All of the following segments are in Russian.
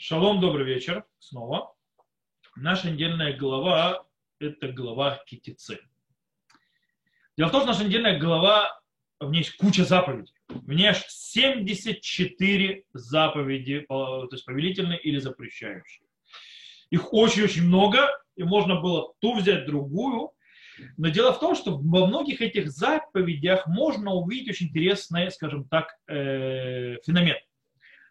Шалом, добрый вечер снова. Наша недельная глава – это глава Китице. Дело в том, что наша недельная глава, в ней есть куча заповедей. В ней аж 74 заповеди, то есть повелительные или запрещающие. Их очень-очень много, и можно было ту взять, другую. Но дело в том, что во многих этих заповедях можно увидеть очень интересный, скажем так, э, феномен –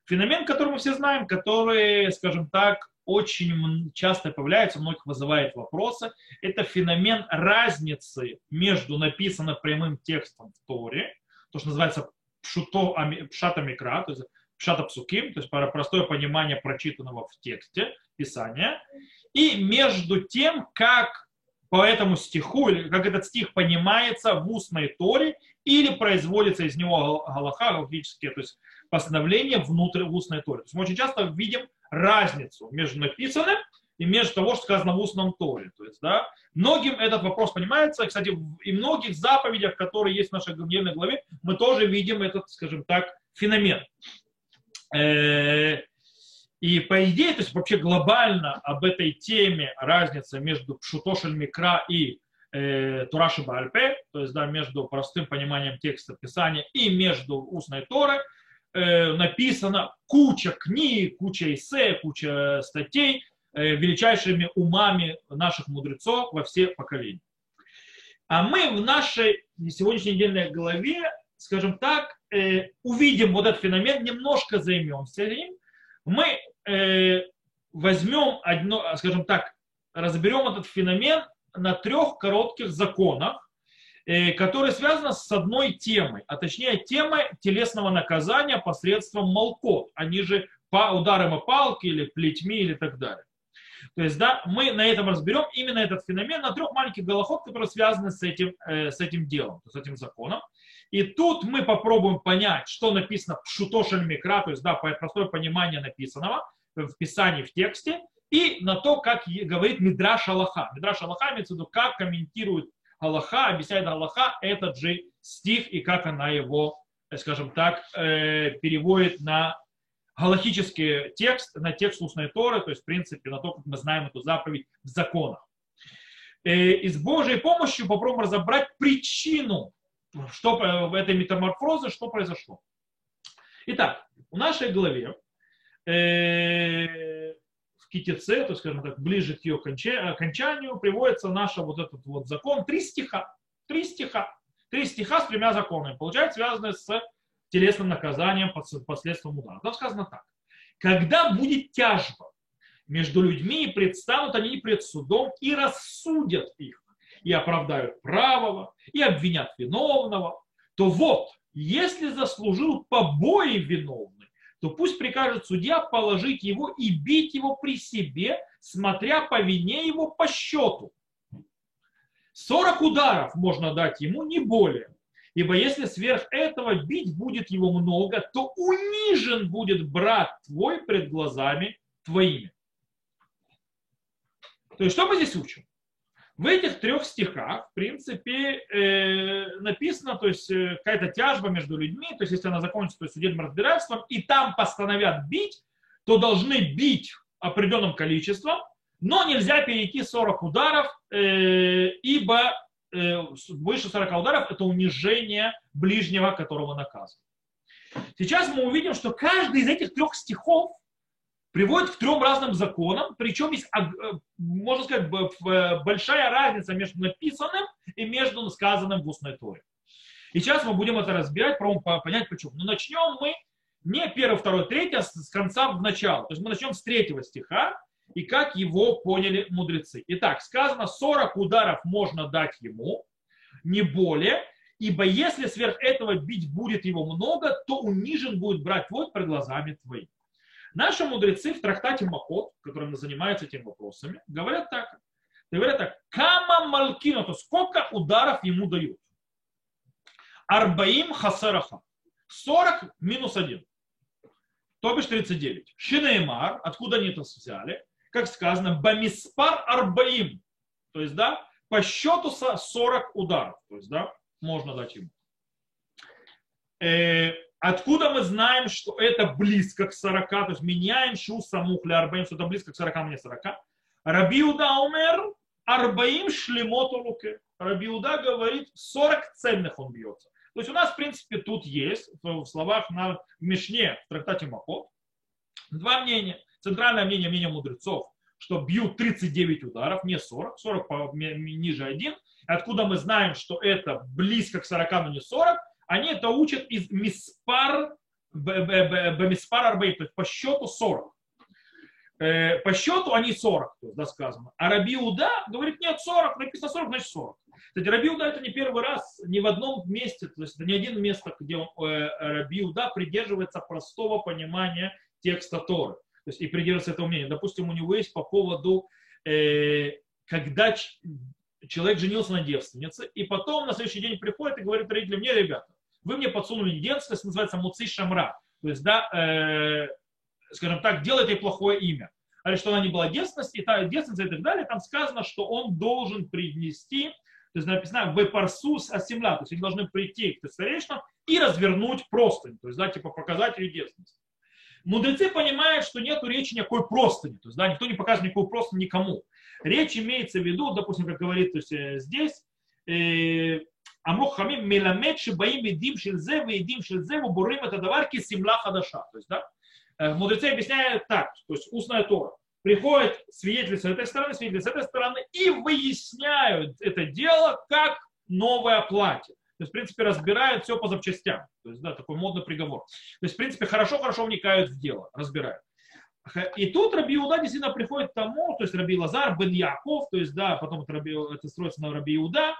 Феномен, который мы все знаем, который, скажем так, очень часто появляется, многих вызывает вопросы, это феномен разницы между написанным прямым текстом в Торе, то, что называется пшуто, пшата микра, то есть пшата псуким, то есть простое понимание прочитанного в тексте Писания, и между тем, как по этому стиху, или как этот стих понимается в устной Торе, или производится из него галаха, галактические, то есть постановления внутрь устной Торе. То есть мы очень часто видим разницу между написанным и между того, что сказано в устном Торе. То есть, да, многим этот вопрос понимается. Кстати, и многих заповедях, которые есть в нашей недельной главе, мы тоже видим этот, скажем так, феномен. Э, и по идее, то есть вообще глобально об этой теме разница между Пшутошель Микра и э, Тураши Бальпе, то есть да, между простым пониманием текста Писания и между устной Торой, Э, написано куча книг, куча эссе, куча статей э, величайшими умами наших мудрецов во все поколения. А мы в нашей сегодняшней недельной главе, скажем так, э, увидим вот этот феномен, немножко займемся им. Мы возьмем одно, скажем так, разберем этот феномен на трех коротких законах, Э, которая связана с одной темой, а точнее темой телесного наказания посредством молкот, они же по ударам о палки или плетьми или так далее. То есть, да, мы на этом разберем именно этот феномен на трех маленьких голоход, которые связаны с этим, э, с этим делом, с этим законом. И тут мы попробуем понять, что написано в шутошель микра, то есть, да, простое понимание написанного в Писании, в тексте, и на то, как говорит Мидраш Аллаха. Мидраш Аллаха имеется в виду, как комментирует Аллаха, объясняет Аллаха этот же стих и как она его, скажем так, э, переводит на галахический текст, на текст устной Торы, то есть, в принципе, на то, как мы знаем эту заповедь в законах. Э, и с Божьей помощью попробуем разобрать причину что, в этой метаморфозы, что произошло. Итак, в нашей главе э, в Китице, то скажем так, ближе к ее окончанию, приводится наш вот этот вот закон, три стиха, три стиха, три стиха с тремя законами, получается, связанные с телесным наказанием последствием удара. Там сказано так. Когда будет тяжба между людьми, и предстанут они пред судом и рассудят их, и оправдают правого, и обвинят виновного, то вот, если заслужил побои виновный, то пусть прикажет судья положить его и бить его при себе, смотря по вине его по счету. 40 ударов можно дать ему, не более. Ибо если сверх этого бить будет его много, то унижен будет брат твой пред глазами твоими. То есть что мы здесь учим? В этих трех стихах, в принципе, э, написано, то есть э, какая-то тяжба между людьми, то есть если она закончится то судебным разбирательством, и там постановят бить, то должны бить определенным количеством, но нельзя перейти 40 ударов, э, ибо э, выше 40 ударов это унижение ближнего, которого наказывают. Сейчас мы увидим, что каждый из этих трех стихов приводит к трем разным законам, причем есть, э, можно сказать, э, большая разница между написанным и между сказанным в устной торе. И сейчас мы будем это разбирать, пробуем понять почему. Но начнем мы не первый, второй, третий, а с конца в начало. То есть мы начнем с третьего стиха и как его поняли мудрецы. Итак, сказано, 40 ударов можно дать ему, не более, ибо если сверх этого бить будет его много, то унижен будет брать твой пред глазами твоими. Наши мудрецы в трактате Махот, которым занимаются этими вопросами, говорят так. Говорят так, кама малкина, то сколько ударов ему дают? Арбаим хасараха. 40 минус 1. То бишь 39. Шинеймар, откуда они это взяли? Как сказано, бамиспар арбаим. То есть, да, по счету 40 ударов. То есть, да, можно дать ему. Откуда мы знаем, что это близко к 40, то есть меняем шу самух арбаим, что это близко к 40, а мне 40. Рабиуда умер, арбаим шлемоту луке. Рабиуда говорит, 40 цельных он бьется. То есть у нас, в принципе, тут есть в словах на в Мишне, в трактате Махот, два мнения. Центральное мнение, мнение мудрецов, что бьют 39 ударов, не 40, 40 по, ниже 1. Откуда мы знаем, что это близко к 40, но не 40? Они это учат из миспар, бемиспар арбей, то есть по счету 40. Э, по счету они 40, то есть, да, сказано. А Раби Уда говорит, нет, 40, написано 40, значит 40. Кстати, Раби Уда это не первый раз, ни в одном месте, то есть это не один место, где он, э, Раби Уда придерживается простого понимания текста Торы. То есть и придерживается этого мнения. Допустим, у него есть по поводу, э, когда человек женился на девственнице, и потом на следующий день приходит и говорит родителям, мне, ребята, вы мне подсунули девственность, называется Муци Шамра. То есть, да, э, скажем так, делает ей плохое имя. А что она не была девственность, и та девственница и так далее, там сказано, что он должен принести, то есть написано в парсус асимля, то есть они должны прийти к старейшинам и развернуть простынь, то есть, да, типа показать ее девственность. Мудрецы понимают, что нет речи никакой простыни, то есть, да, никто не показывает никакую простынь никому. Речь имеется в виду, допустим, как говорит то есть, э, здесь, э, Амрох Хамим Меламед Шибаим Едим Шильзе Едим Шильзе Бурим это даварки Симла Хадаша. То есть, да, э, мудрецы объясняют так, то есть устная Тора. Приходят свидетели с этой стороны, свидетели с этой стороны и выясняют это дело как новое платье. То есть, в принципе, разбирают все по запчастям. То есть, да, такой модный приговор. То есть, в принципе, хорошо-хорошо вникают в дело, разбирают. И тут Раби Иуда действительно приходит к тому, то есть Раби Лазар, Бен Яков, то есть, да, потом это, Раби, это строится на Раби Иуда,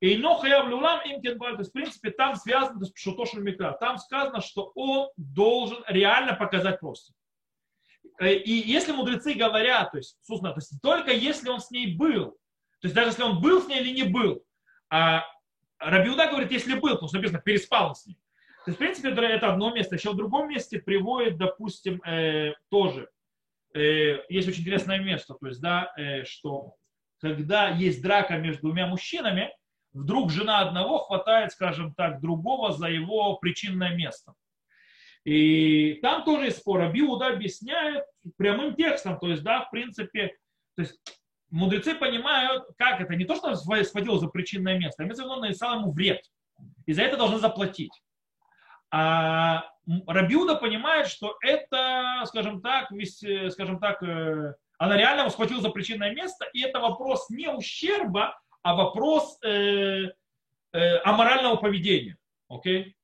и но хаяв люлам им кенбаль, то есть, в принципе, там связано с Пшутошем Микра, там сказано, что он должен реально показать просто. Э, и если мудрецы говорят, то есть, собственно, то есть только если он с ней был, то есть даже если он был с ней или не был, а Рабиуда говорит, если был, потому что написано, переспал с ней. То есть, в принципе, это одно место. Еще в другом месте приводит, допустим, э, тоже, э, есть очень интересное место, то есть, да, э, что когда есть драка между двумя мужчинами, вдруг жена одного хватает, скажем так, другого за его причинное место. И там тоже есть спор. Абиуда объясняет прямым текстом, то есть, да, в принципе, то есть мудрецы понимают, как это, не то, что схватил за причинное место, а имеется в виду, нанесал ему вред. И за это должны заплатить. А Рабиуда понимает, что это, скажем так, весь, скажем так, э, она реально схватила за причинное место, и это вопрос не ущерба, а вопрос э, э, аморального поведения. Окей?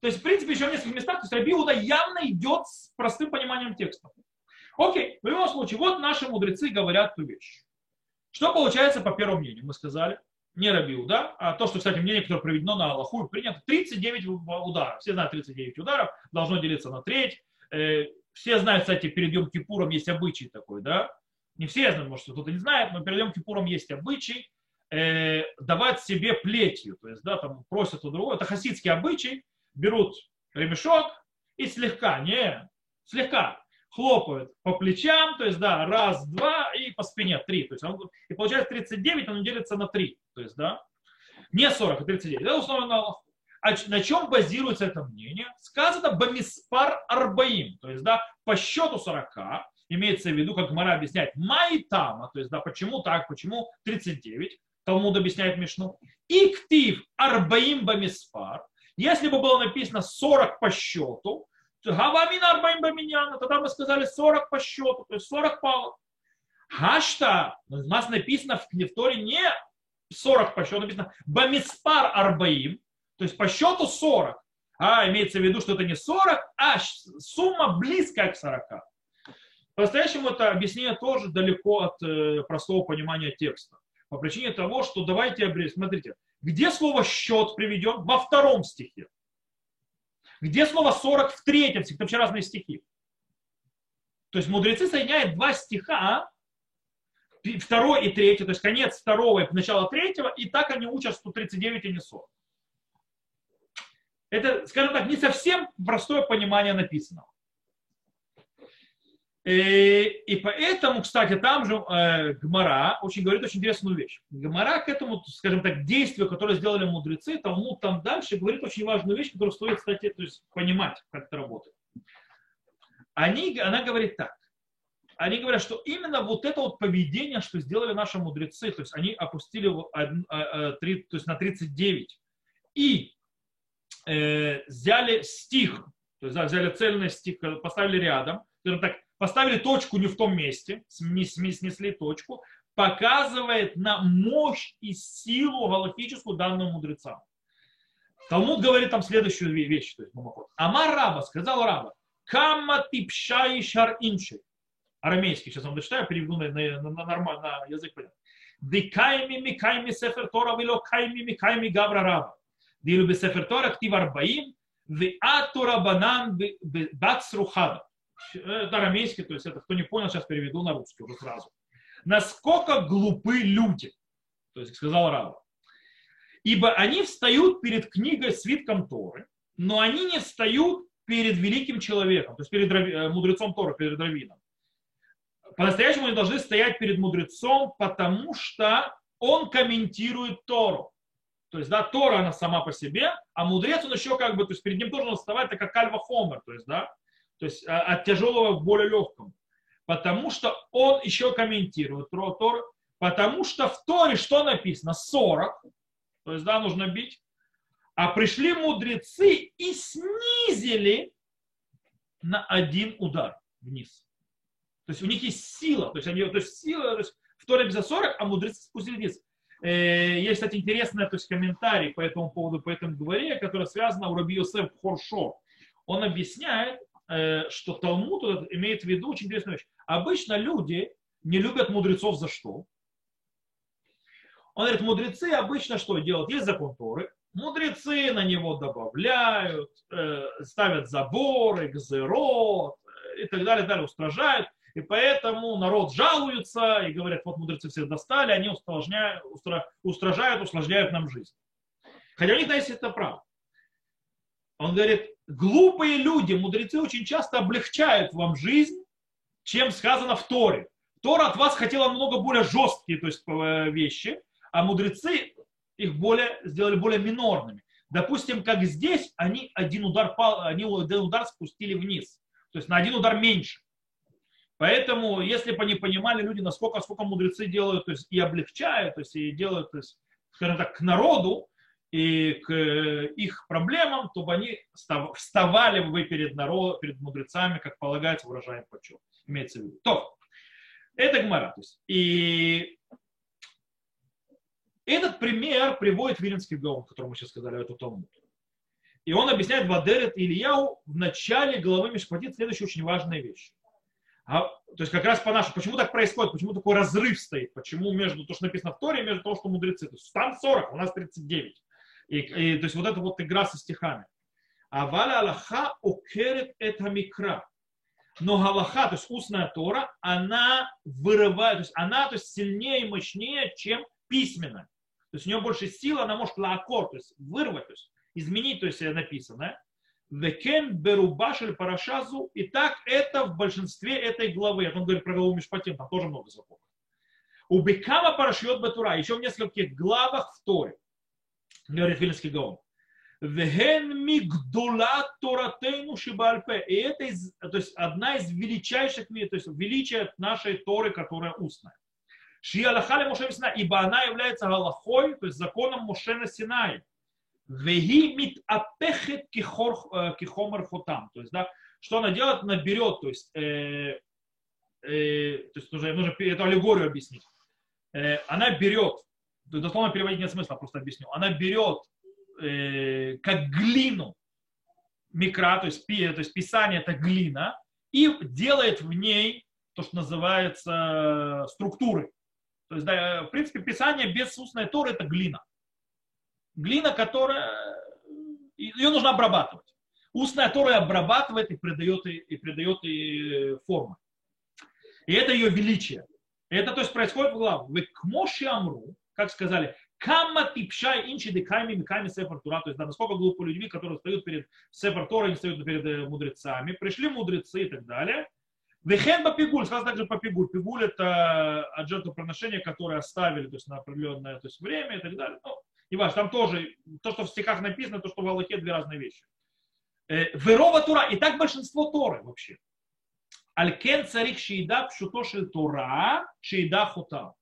То есть, в принципе, еще в нескольких местах, то есть Рабиуда явно идет с простым пониманием текста. Окей, в любом случае, вот наши мудрецы говорят ту вещь. Что получается по первому мнению? Мы сказали, не Рабиу, да, а то, что, кстати, мнение, которое проведено на Аллаху, принято 39 ударов. Все знают 39 ударов, должно делиться на треть. Э, все знают, кстати, перед Йом Кипуром есть обычай такой, да. Не все знают, может, кто-то не знает, но перед Йом Кипуром есть обычай э, давать себе плетью. То есть, да, там просят у другого. Это хасидский обычай. Берут ремешок и слегка, не, слегка хлопают по плечам, то есть, да, раз, два, и по спине три. То есть, он, и получается 39, он делится на 3. То есть, да, не 40, а 39. Это на Аллаху. А на чем базируется это мнение? Сказано бамиспар арбаим, то есть, да, по счету 40, имеется в виду, как Мара объясняет, майтама, то есть, да, почему так, почему 39, Талмуд объясняет Мишну. И ктив арбаим бамиспар, если бы было написано 40 по счету, Гавамина арбаим баминьяна, тогда мы сказали 40 по счету, то есть 40 палок. Гашта, у нас написано в, в Торе не 40 по счету, написано бамиспар арбаим, то есть по счету 40. А имеется в виду, что это не 40, а сумма близкая к 40. По-настоящему это объяснение тоже далеко от э, простого понимания текста. По причине того, что давайте, смотрите, где слово счет приведен? Во втором стихе. Где слово 40 в третьем стихе? Там вообще разные стихи. То есть мудрецы соединяют два стиха, второй и третий, то есть конец второго и начало третьего, и так они учат 139 и не 40. Это, скажем так, не совсем простое понимание написанного. И, и поэтому, кстати, там же э, Гмара очень говорит очень интересную вещь. Гмара к этому, скажем так, действию, которое сделали мудрецы, Талмуд там дальше говорит очень важную вещь, которую стоит, кстати, то есть понимать, как это работает. Они, она говорит так. Они говорят, что именно вот это вот поведение, что сделали наши мудрецы, то есть они опустили а, а, три, то есть на 39 и э, взяли стих, то есть взяли цельный стих, поставили рядом, скажем так, поставили точку не в том месте, снесли точку, показывает на мощь и силу галактическую данную мудрецам. Талмуд говорит там следующую вещь. То есть, Амар Раба, сказал Раба, Кама типшай шар инши. Арамейский, сейчас вам дочитаю, переведу на, на, на, нормальный на язык понятный. Дикайми микайми сефер Тора вило кайми микайми гавра раба. Дилу бы сефер Тора ктив арбаим, ви атура банан бацрухада. Это арамейский, то есть это, кто не понял, сейчас переведу на русский уже сразу. Насколько глупы люди, то есть сказал Раба. Ибо они встают перед книгой свитком Торы, но они не встают перед великим человеком, то есть перед э, мудрецом Тора, перед раввином. По-настоящему они должны стоять перед мудрецом, потому что он комментирует Тору. То есть, да, Тора, она сама по себе, а мудрец, он еще как бы, то есть перед ним тоже вставать, так как Альва Хомер, то есть, да, то есть а, от тяжелого к более легкому. Потому что он еще комментирует Тору, потому что в Торе что написано? 40, то есть, да, нужно бить. А пришли мудрецы и снизили на один удар вниз. То есть у них есть сила. То есть, они, то есть сила, то есть в Торе за 40, а мудрецы спустили вниз. Э, есть, кстати, интересный то есть, комментарий по этому поводу, по этому говоре, который связан у Раби Йосеф Хоршо. Он объясняет, что Талмуд имеет в виду очень интересную вещь. Обычно люди не любят мудрецов за что? Он говорит, мудрецы обычно что делают? Есть закон Торы, Мудрецы на него добавляют, э, ставят заборы, гзерот э, и так далее, далее устражают. И поэтому народ жалуется и говорят, вот мудрецы все достали, они усложняют, устражают, усложняют нам жизнь. Хотя у них, есть это право. Он говорит, глупые люди, мудрецы очень часто облегчают вам жизнь, чем сказано в Торе. Тора от вас хотела много более жесткие то есть, э, вещи, а мудрецы их более, сделали более минорными. Допустим, как здесь, они один удар, они один удар спустили вниз. То есть на один удар меньше. Поэтому, если бы они понимали люди, насколько, сколько мудрецы делают, то есть и облегчают, то есть и делают, то есть, скажем так, к народу и к их проблемам, то бы они вставали бы перед народом, перед мудрецами, как полагается, выражаем почет. Имеется в виду. То, это гмара. То есть, и этот пример приводит Вилинский Гаон, который мы сейчас сказали, это Талмуд. И он объясняет Вадерет Ильяу в начале главы Мишпатит следующую очень важную вещь. А, то есть как раз по нашему, почему так происходит, почему такой разрыв стоит, почему между то, что написано в Торе, между того, что мудрецы. То есть там 40, у нас 39. И, и, то есть вот эта вот игра со стихами. А валя Аллаха окерет это микра. Но Галаха, то есть устная Тора, она вырывает, то есть она то есть, сильнее и мощнее, чем письменная. То есть у нее больше силы, она может лаакор, то есть вырвать, то есть изменить, то есть написанное. Векен берубашель парашазу. И так это в большинстве этой главы. Он говорит про главу Мишпатим, там тоже много законов. У Бекама парашьет Батура, еще в нескольких главах в Торе, говорит Вильнский Гаон. Веген мигдула торатейну шибальпе. И это из, то есть одна из величайших, то есть величия нашей Торы, которая устная. Ши Аллаха Моше Синай, ибо она является Галахой, то есть законом Моше на Синае. Веги мит апехет кихомер хотам. То есть, да, что она делает? Она берет, то есть, э, э, то есть нужно, нужно эту аллегорию объяснить. Э, она берет, дословно переводить нет смысла, просто объясню. Она берет э, как глину микро, то есть, пи, то есть писание это глина, и делает в ней то, что называется структуры. То есть, да, в принципе, Писание без устной Торы – это глина. Глина, которая... Ее нужно обрабатывать. Устная Тора обрабатывает и придает, и придает и формы. И это ее величие. И это то есть происходит в главу. Вы к Амру, как сказали, Камма типшай инчи декайми миками сефар тура. То есть, да, насколько глупо людьми, которые стоят перед сефар Торой, они стоят перед э, мудрецами. Пришли мудрецы и так далее. Вехен пигуль, сразу также по пигуль. Это от жертвоприношения, которое оставили то есть, на определенное то есть, время и так далее. Ну, не важно, там тоже то, что в стихах написано, то, что в Аллахе, две разные вещи. Э, Верова Тура, и так большинство Торы вообще. Алькен царих шейда пшутоши Тура, шейда хутам.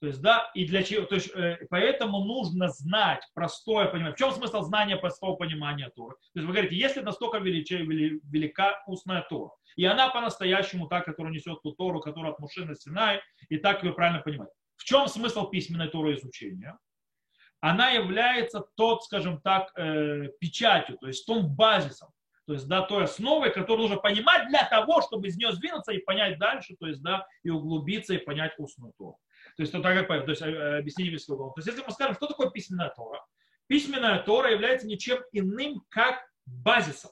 То есть, да, и для чего, то есть, э, поэтому нужно знать простое понимание. В чем смысл знания простого понимания Торы? То есть, вы говорите, если настолько велича, велика устная Тора, и она по-настоящему та, которая несет ту Тору, которая от Муши на Синай, и так ее правильно понимать. В чем смысл письменной Торы изучения? Она является тот, скажем так, э, печатью, то есть том базисом, то есть, да, той основой, которую нужно понимать для того, чтобы из нее сдвинуться и понять дальше, то есть, да, и углубиться и понять устную Тору. То есть, то, так, то есть э, объяснение еврейского То есть, если мы скажем, что такое письменная Тора, письменная Тора является ничем иным, как базисом,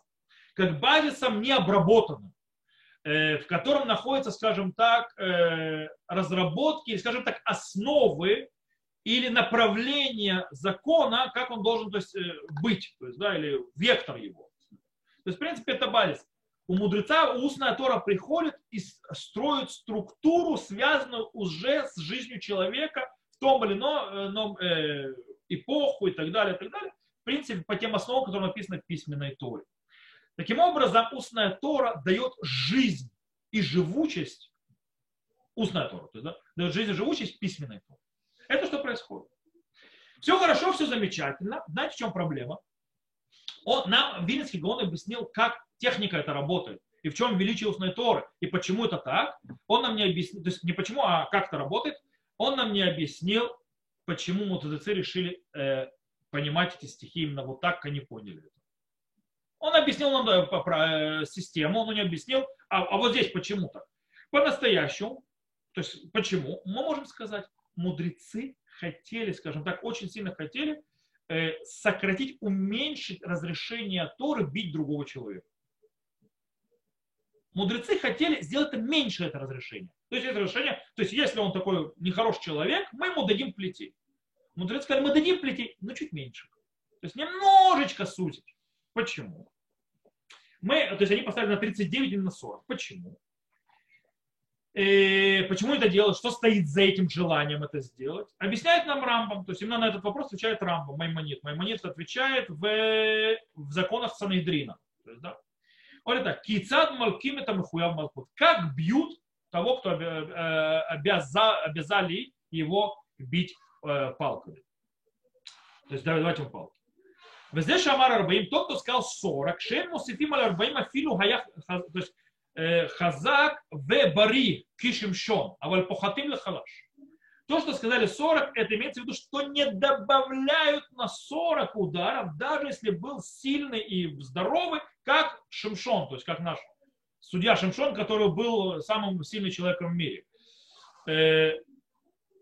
как базисом необработанным, э, в котором находятся, скажем так, э, разработки, или, скажем так, основы или направления закона, как он должен то есть, быть, то есть, да, или вектор его. То есть, в принципе, это базис у мудреца устная Тора приходит и строит структуру, связанную уже с жизнью человека в том или ином э, эпоху и так далее, и так далее. В принципе, по тем основам, которые написаны в письменной Торе. Таким образом, устная Тора дает жизнь и живучесть, устная Тора, то есть, да, дает жизнь и живучесть письменной Торы. Это что происходит. Все хорошо, все замечательно. Знаете, в чем проблема? Он, нам Вильнинский Гаон объяснил, как техника это работает, и в чем величие устной Торы, и почему это так. Он нам не объяснил, то есть не почему, а как это работает. Он нам не объяснил, почему мутадецы решили э, понимать эти стихи именно вот так, как они поняли это. Он объяснил нам э, по, про, э, систему, он не объяснил, а, а вот здесь почему так. По-настоящему, то есть почему, мы можем сказать, мудрецы хотели, скажем так, очень сильно хотели Э, сократить, уменьшить разрешение Торы бить другого человека. Мудрецы хотели сделать меньше это разрешение. То есть это разрешение, то есть если он такой нехороший человек, мы ему дадим плетей. Мудрецы сказали, мы дадим плетей, но чуть меньше. То есть немножечко сузить. Почему? Мы, то есть они поставили на 39 или на 40. Почему? И э, почему это делать, что стоит за этим желанием это сделать. Объясняет нам Рамбам, то есть именно на этот вопрос отвечает Рамбам, Маймонит. Маймонит отвечает в, в законах Санейдрина. То есть, да? Он так, кицад малким это махуяв малкут. Как бьют того, кто э, обяза, обязали его бить э, палками. То есть давайте ему палки. Везде шамар арбаим, тот, кто сказал 40, шем мусифим аль арбаим афилу хаях, то есть хазак в бари кишимшон, а вальпохатим лехалаш. То, что сказали 40, это имеется в виду, что не добавляют на 40 ударов, даже если был сильный и здоровый, как Шимшон, то есть как наш судья Шимшон, который был самым сильным человеком в мире. Э,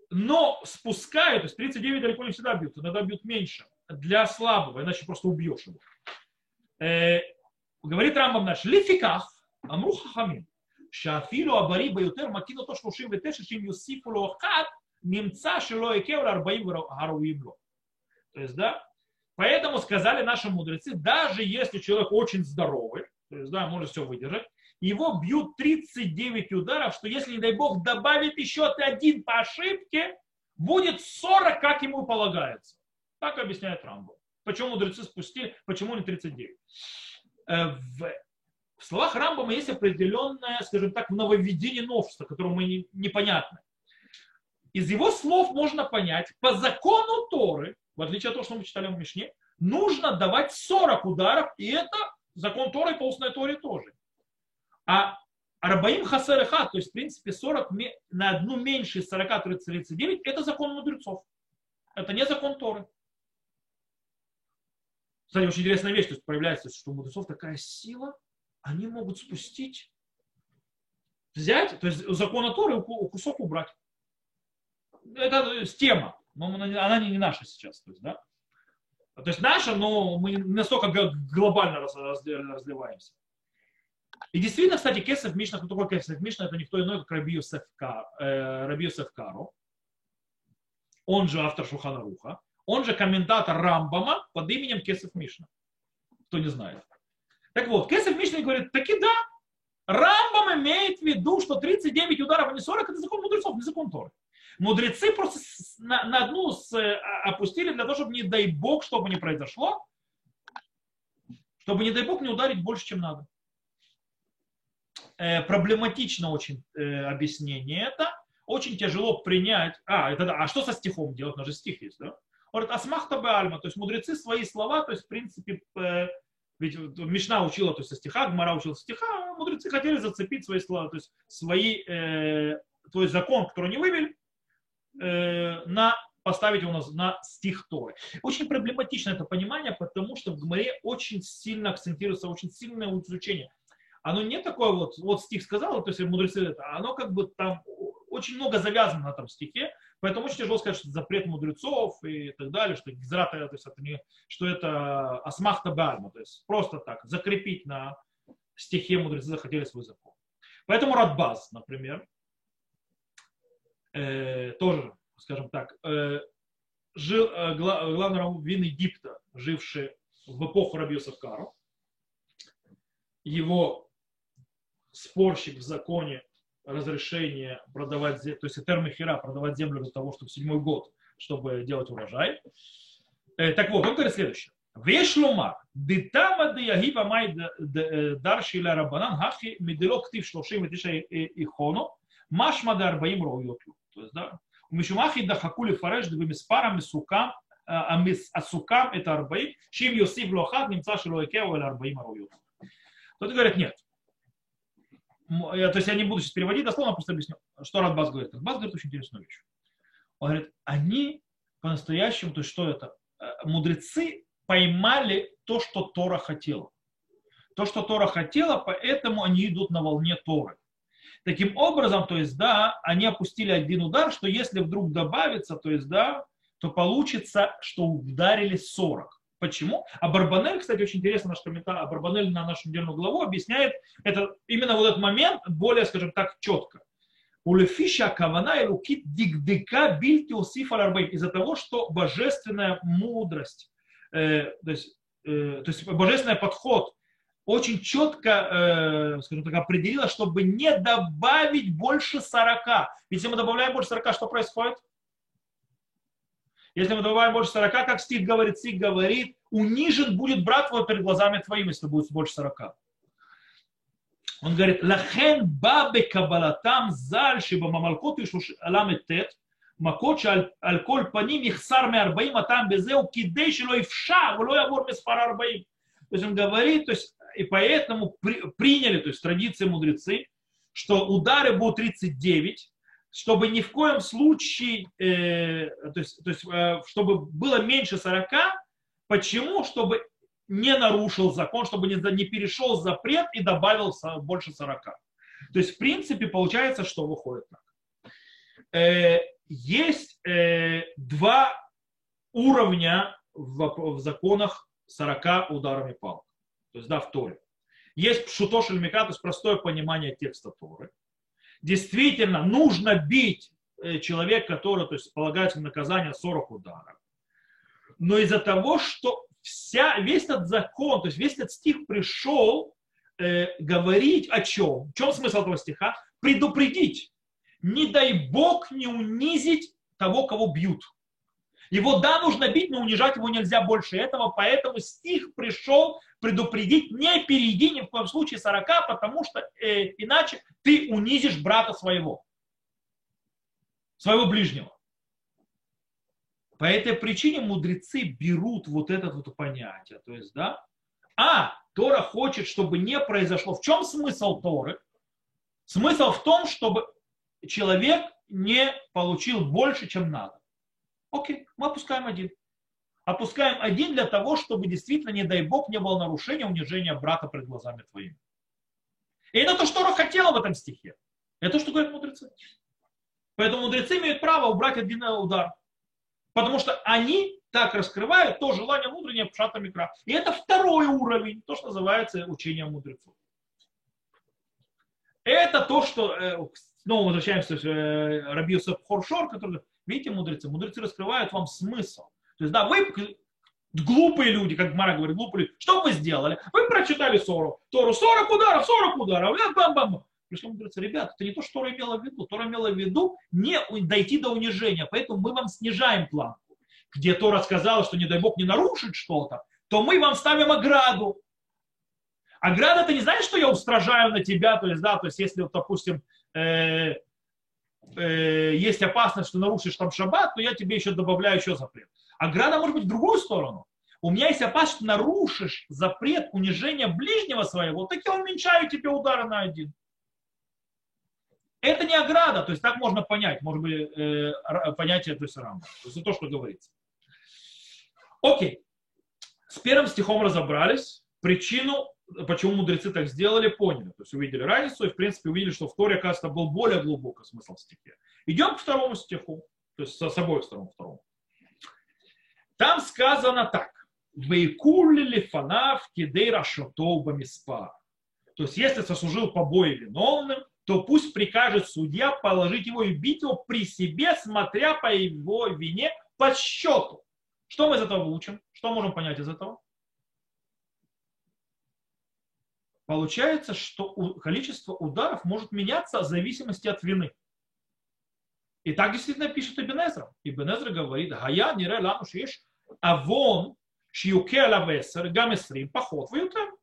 но спускают, то есть 39 далеко не всегда бьют, иногда бьют меньше, для слабого, иначе просто убьешь его. Э, говорит Рамбам наш, лификах, амру хахамин, шафилу абари баютер макину то, что ушим ветешишим юсифу лохат, немца шило и кевр арбаим гаруим То есть, да, поэтому сказали наши мудрецы, даже если человек очень здоровый, то есть, да, может все выдержать, его бьют 39 ударов, что если, не дай бог, добавит еще один по ошибке, будет 40, как ему полагается. Так объясняет Рамбо. Почему мудрецы спустили, почему не 39? Э, в, в словах Рамбама есть определенное, скажем так, в нововведение новшества, которому мы не, непонятно. Из его слов можно понять, по закону Торы, в отличие от того, что мы читали в Мишне, нужно давать 40 ударов, и это закон Торы по устной Торе тоже. А Арбаим Хасареха, то есть, в принципе, 40 на одну меньше 40-39, это закон мудрецов. Это не закон Торы. Кстати, очень интересная вещь, то есть появляется, что у мудрецов такая сила, они могут спустить, взять, то есть закона Торы кусок убрать. Это тема, но она не наша сейчас. То есть, да? то есть наша, но мы не настолько глобально разливаемся. И действительно, кстати, Кесов Мишна, кто такой Кесов Мишна, это никто иной, как Раби Юсеф, э, Каро. Он же автор Шухана Руха. Он же комментатор Рамбама под именем Кесов Мишна. Кто не знает. Так вот, Кесов Мишна говорит, таки да, Рамбам имеет в виду что 39 ударов, а не 40, это закон мудрецов, не закон Торы. Мудрецы просто на, на одну с, а, опустили для того, чтобы, не дай бог, чтобы не произошло, чтобы, не дай бог, не ударить больше, чем надо. Э, проблематично очень э, объяснение это. Очень тяжело принять. А, это. А что со стихом делать? У нас же стих есть, да? Говорит, асмахта альма. То есть мудрецы свои слова, то есть, в принципе, э, ведь Мишна учила то есть, со стиха, Гмара учила со стиха, а мудрецы хотели зацепить свои слова, то есть свои, э, твой закон, который они вывели, э, на поставить его на, на стих Торы. Очень проблематично это понимание, потому что в Гмаре очень сильно акцентируется, очень сильное изучение. Оно не такое вот, вот стих сказал, то есть мудрецы это, оно как бы там очень много завязано на этом стихе, поэтому очень тяжело сказать, что это запрет мудрецов и так далее, что гизрата, то есть это не, что это асмахта бальма, то есть просто так, закрепить на стихе мудрецы захотели свой закон. Поэтому Радбаз, например, э, тоже скажем так, э, жил, э, главный раввин Египта, живший в эпоху Рабиуса Кару, его спорщик в законе разрешение продавать, то есть термихера продавать землю для того, чтобы седьмой год, чтобы делать урожай. Э, так вот, он говорит следующее. Вешлома, дитама де май дарши ля рабанан хахи медело ктив шлошим и хоно, машма да арбаим роуйотлю. То есть, да, Мишумахи дахакули фареш бемиспара мисукам, асукам это арбаим, шим йосиф лохат, немца шилоекеу или арбаим аруют. Кто-то говорит, нет. То есть я не буду сейчас переводить дословно, просто объясню, что Радбас говорит. Радбас говорит очень интересную вещь. Он говорит, они по-настоящему, то есть что это? Мудрецы поймали то, что Тора хотела. То, что Тора хотела, поэтому они идут на волне Торы. Таким образом, то есть, да, они опустили один удар, что если вдруг добавится, то есть, да, то получится, что ударили 40. Почему? А Барбанель, кстати, очень интересно наш комментарий, а Барбанель на нашу недельную главу объясняет это, именно вот этот момент более, скажем так, четко. У Лефиша Кавана и Лукит Дигдыка Бильти Усиф Из-за того, что божественная мудрость, э, то, есть, э, то есть божественный подход очень четко, э, скажем так, определила, чтобы не добавить больше 40. Ведь если мы добавляем больше 40, что происходит? Если мы добавляем больше 40, как стих говорит, стих говорит, унижен будет брат твой перед глазами твоими, если будет больше 40. Он говорит, лахен бабе кабалатам заль шиба мамалкот и ламет тет, מכות שעל כל פנים יחסר מ-40 הטעם בזהו כדי שלא יפשע ולא יעבור מספר 40. То есть он говорит, то есть и поэтому при, приняли, то есть традиции мудрецы, что удары будут 39, чтобы ни в коем случае, э, то есть, то есть э, чтобы было меньше 40, почему? Чтобы не нарушил закон, чтобы не, не перешел запрет и добавил больше 40. То есть, в принципе, получается, что выходит так. Э, есть э, два уровня в, в законах 40 ударами палок то есть да, в Торе. Есть пшутошель мика, то есть простое понимание текста Торы. Действительно, нужно бить э, человека, который то есть, полагается наказание 40 ударов. Но из-за того, что вся, весь этот закон, то есть весь этот стих пришел э, говорить о чем? В чем смысл этого стиха? Предупредить. Не дай Бог не унизить того, кого бьют. Его, да, нужно бить, но унижать его нельзя больше этого, поэтому стих пришел предупредить, не перейди ни в коем случае 40, потому что э, иначе ты унизишь брата своего, своего ближнего. По этой причине мудрецы берут вот это вот понятие. То есть, да, а Тора хочет, чтобы не произошло. В чем смысл Торы? Смысл в том, чтобы человек не получил больше, чем надо. Окей, мы опускаем один. Опускаем один для того, чтобы действительно, не дай Бог, не было нарушения, унижения брата пред глазами твоими. И это то, что Тора хотела в этом стихе. Это то, что говорят мудрецы. Поэтому мудрецы имеют право убрать один удар. Потому что они так раскрывают то желание внутреннее пшата микра. И это второй уровень, то, что называется учением мудрецов. Это то, что, э, снова возвращаемся к э, Рабиусов Хоршор, который Видите, мудрецы? Мудрецы раскрывают вам смысл. То есть, да, вы глупые люди, как Мара говорит, глупые люди. Что вы сделали? Вы прочитали Сору. Тору 40 ударов, 40 ударов. Бам -бам -бам. пришли мудрецы, ребят, это не то, что Тора имела в виду. Тора имела в виду не дойти до унижения, поэтому мы вам снижаем планку. Где Тора сказала, что не дай Бог не нарушить что-то, то мы вам ставим ограду. Ограда, это не знаешь, что я устражаю на тебя, то есть, да, то есть, если, вот, допустим, э, э, есть опасность, что нарушишь там шаббат, то я тебе еще добавляю еще запрет. Ограда может быть в другую сторону. У меня есть опасность, что нарушишь запрет унижения ближнего своего, так я уменьшаю тебе удары на один. Это не ограда, то есть так можно понять, может быть, э, понятие то есть рамба. То есть то, что говорится. Окей. С первым стихом разобрались. Причину, почему мудрецы так сделали, поняли. То есть увидели разницу и, в принципе, увидели, что в Торе, оказывается, был более глубокий смысл в стихе. Идем к второму стиху. То есть с собой сторон второму. Там сказано так. Вейкулли фанав кидейра шатоба миспа. То есть, если сослужил побои виновным, то пусть прикажет судья положить его и бить его при себе, смотря по его вине по счету. Что мы из этого учим? Что можем понять из этого? Получается, что количество ударов может меняться в зависимости от вины. И так действительно пишет Ибнезра. Ибнезра говорит, «Гая нире лану шиш авон шиюке ала весер гамесрим поход ваютем».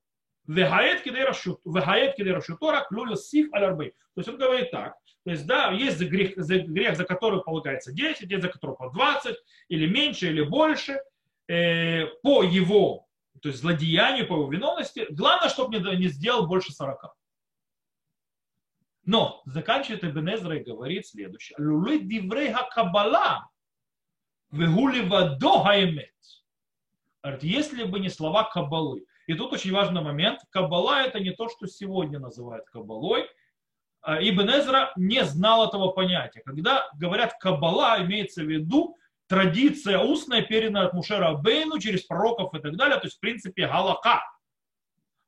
Вехает кидей рашуту, рак люлю сиф алярбы. То есть он говорит так, то есть да, есть за грех, за грех, за который полагается 10, есть за который по 20, или меньше, или больше, э, по его то есть злодеянию, по его виновности. Главное, чтобы не, не сделал больше 40. Но заканчивает Ибн Эзра и говорит следующее. Лулы диврей хакабала вегули вадо хаэмет. Говорит, если бы не слова кабалы. И тут очень важный момент. Кабала это не то, что сегодня называют кабалой. А Ибн Эзра не знал этого понятия. Когда говорят кабала, имеется в виду традиция устная, переданная от Мушера Бейну через пророков и так далее. То есть, в принципе, галака.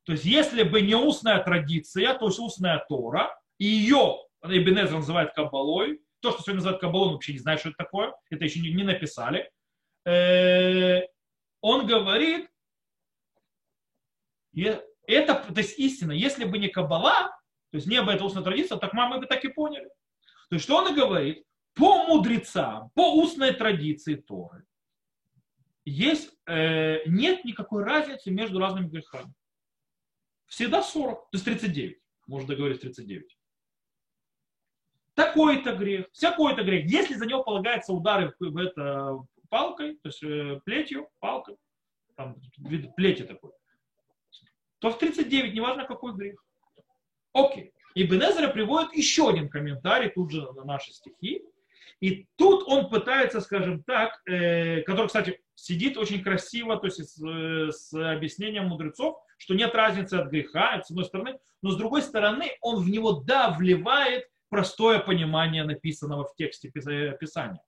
То есть, если бы не устная традиция, то есть устная Тора, и ее Эзра называет кабалой, то, что сегодня называют кабалой, он вообще не знает, что это такое, это еще не написали, э, он говорит, это то есть истина, если бы не Каббала, то есть не бы эта устная традиция, так мы бы так и поняли. То есть что он и говорит? По мудрецам, по устной традиции Торы, есть, э, нет никакой разницы между разными грехами. Всегда 40, то есть 39. Можно договорить 39. Такой-то грех, всякой-то грех. Если за него полагаются удары в это, палкой, то есть э, плетью, палкой, там вид плети такой, то в 39, неважно какой грех. Окей. И Бенезера приводит еще один комментарий тут же на наши стихи. И тут он пытается, скажем так, э, который, кстати, сидит очень красиво, то есть с, э, с объяснением мудрецов, что нет разницы от греха, с одной стороны, но с другой стороны он в него, да, вливает простое понимание написанного в тексте Писания.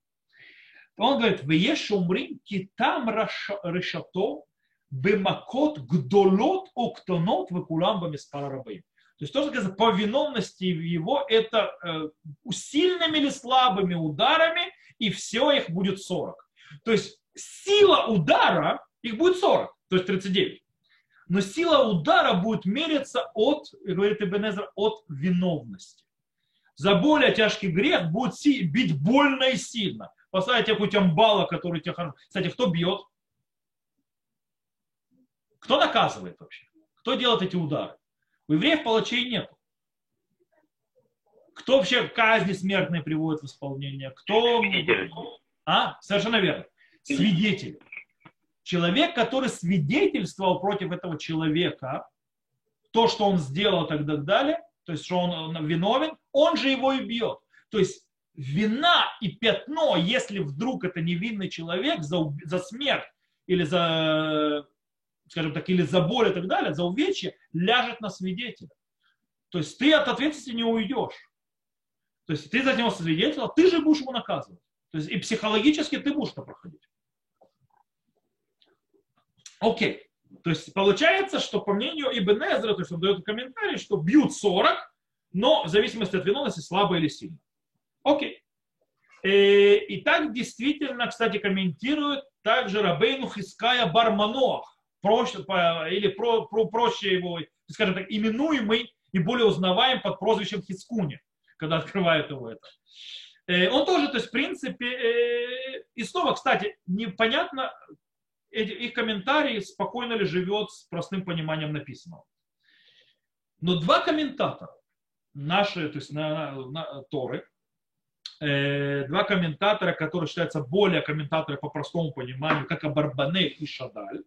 Он говорит, «Вееш умрим китам решато бемакот гдолот октонот векулам бамиспара рабаим». То есть то, что говорится, по виновности его, это э, сильными или слабыми ударами, и все их будет 40. То есть сила удара, их будет 40, то есть 39. Но сила удара будет мериться от, говорит Ибн от виновности. За более тяжкий грех будет бить больно и сильно поставить какую-нибудь амбала, который тебя хорошо. Кстати, кто бьет? Кто наказывает вообще? Кто делает эти удары? У евреев палачей нет. Кто вообще казни смертные приводит в исполнение? Кто? А, совершенно верно. Свидетель. Человек, который свидетельствовал против этого человека, то, что он сделал и так далее, то есть, что он виновен, он же его и бьет. То есть, вина и пятно, если вдруг это невинный человек за, за смерть или за, скажем так, или за боль и так далее, за увечье, ляжет на свидетеля. То есть ты от ответственности не уйдешь. То есть ты за него свидетель, ты же будешь ему наказывать. То есть и психологически ты будешь это проходить. Окей. То есть получается, что по мнению Ибн Эзра, то есть он дает комментарий, что бьют 40, но в зависимости от виновности слабо или сильно. Окей. Э, и так действительно, кстати, комментирует также Рабейну Хиская Барманох, проще, или про, про, проще его, скажем так, именуемый и более узнаваем под прозвищем Хискуни, когда открывают его это. Э, он тоже, то есть, в принципе, э, и снова, кстати, непонятно, их комментарии спокойно ли живет с простым пониманием написанного. Но два комментатора наши, то есть на, на Торы, э, два комментатора, которые считаются более комментаторы по простому пониманию, как Абарбанель и Шадаль,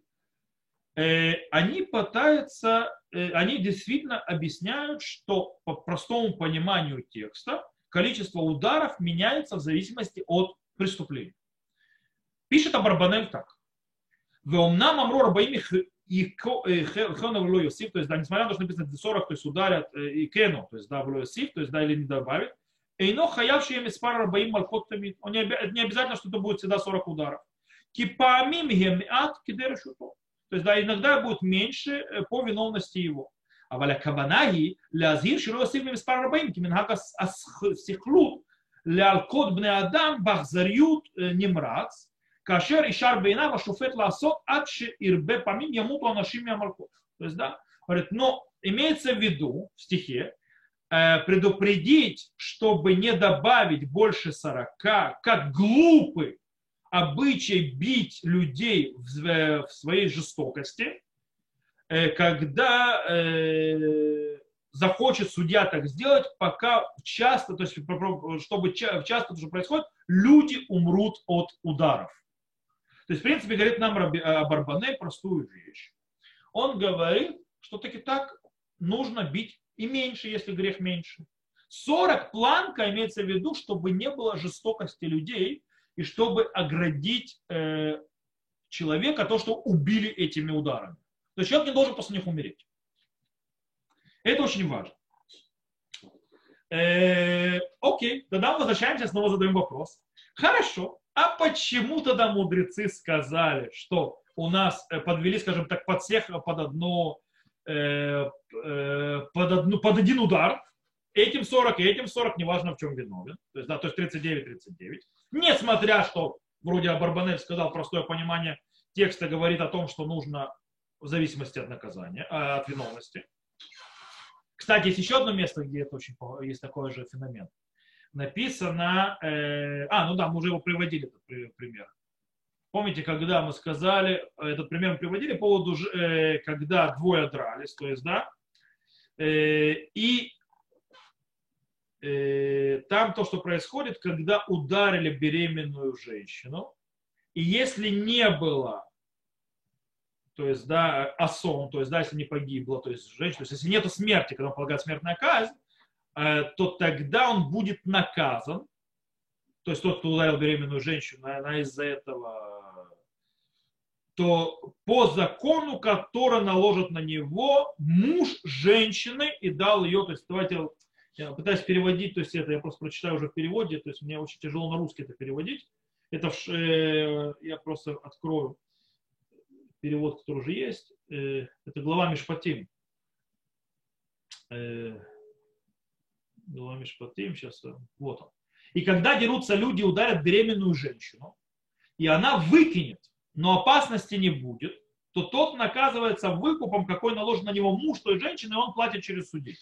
они пытаются, э, они действительно объясняют, что по простому пониманию текста количество ударов меняется в зависимости от преступления. Пишет Абарбанель так. Веомнам Амрор Абаим и Хена в Йосиф, то есть, да, несмотря на то, что написано 40, то есть ударят и Кену, то есть, да, в Йосиф, то есть, да, или не добавит, Эйно из пара Рабаим Малхот Тамид. Не, обязательно, что это будет всегда 40 ударов. Кипамим гемиат кидерешуто. То есть, да, иногда будет меньше э, по виновности его. А валя кабанаги лязир широсим миспарабаим киминхага сихлут лялкот бне адам бахзарьют э, немрац кашер и шар бейна вашуфет ласот адши ирбе памим ямуту анашим ямаркот. То есть, да, говорит, но имеется в виду в стихе, э, предупредить, чтобы не добавить больше сорока, как глупый обычай бить людей в своей жестокости, Э, когда э, захочет судья так сделать, пока часто, то есть чтобы часто то, что происходит, люди умрут от ударов. То есть, в принципе, говорит нам Барбане простую вещь. Он говорит, что таки так нужно бить и меньше, если грех меньше. 40 планка имеется в виду, чтобы не было жестокости людей и чтобы оградить э, человека, то, что убили этими ударами. То есть человек не должен после них умереть. Это очень важно. Э, окей, тогда мы возвращаемся, снова задаем вопрос. Хорошо, а почему тогда мудрецы сказали, что у нас э, подвели, скажем так, под всех под одно, э, э, под, одну, под один удар, этим 40 и этим 40, неважно в чем виновен, то есть, да, то есть 39-39, несмотря что вроде Барбанель сказал простое понимание текста говорит о том, что нужно в зависимости от наказания, а, от виновности. Кстати, есть еще одно место, где это очень есть такой же феномен. Написано, э, а, ну да, мы уже его приводили, этот пример. Помните, когда мы сказали, этот пример мы приводили по поводу, э, когда двое дрались, то есть, да, э, и там то, что происходит, когда ударили беременную женщину, и если не было то есть, да, осон, то есть, да, если не погибла, то есть женщина, то есть, если нет смерти, когда он полагает смертная казнь, э, то тогда он будет наказан, то есть тот, кто ударил беременную женщину, она из-за этого, то по закону, который наложит на него муж женщины и дал ее, то есть давайте я пытаюсь переводить, то есть это я просто прочитаю уже в переводе, то есть мне очень тяжело на русский это переводить. Это э, я просто открою перевод, который уже есть, э, это глава Мишпатим. Э, глава Мишпатим, сейчас, э, вот он. И когда дерутся люди, ударят беременную женщину, и она выкинет, но опасности не будет, то тот наказывается выкупом, какой наложен на него муж той женщины, и он платит через судей.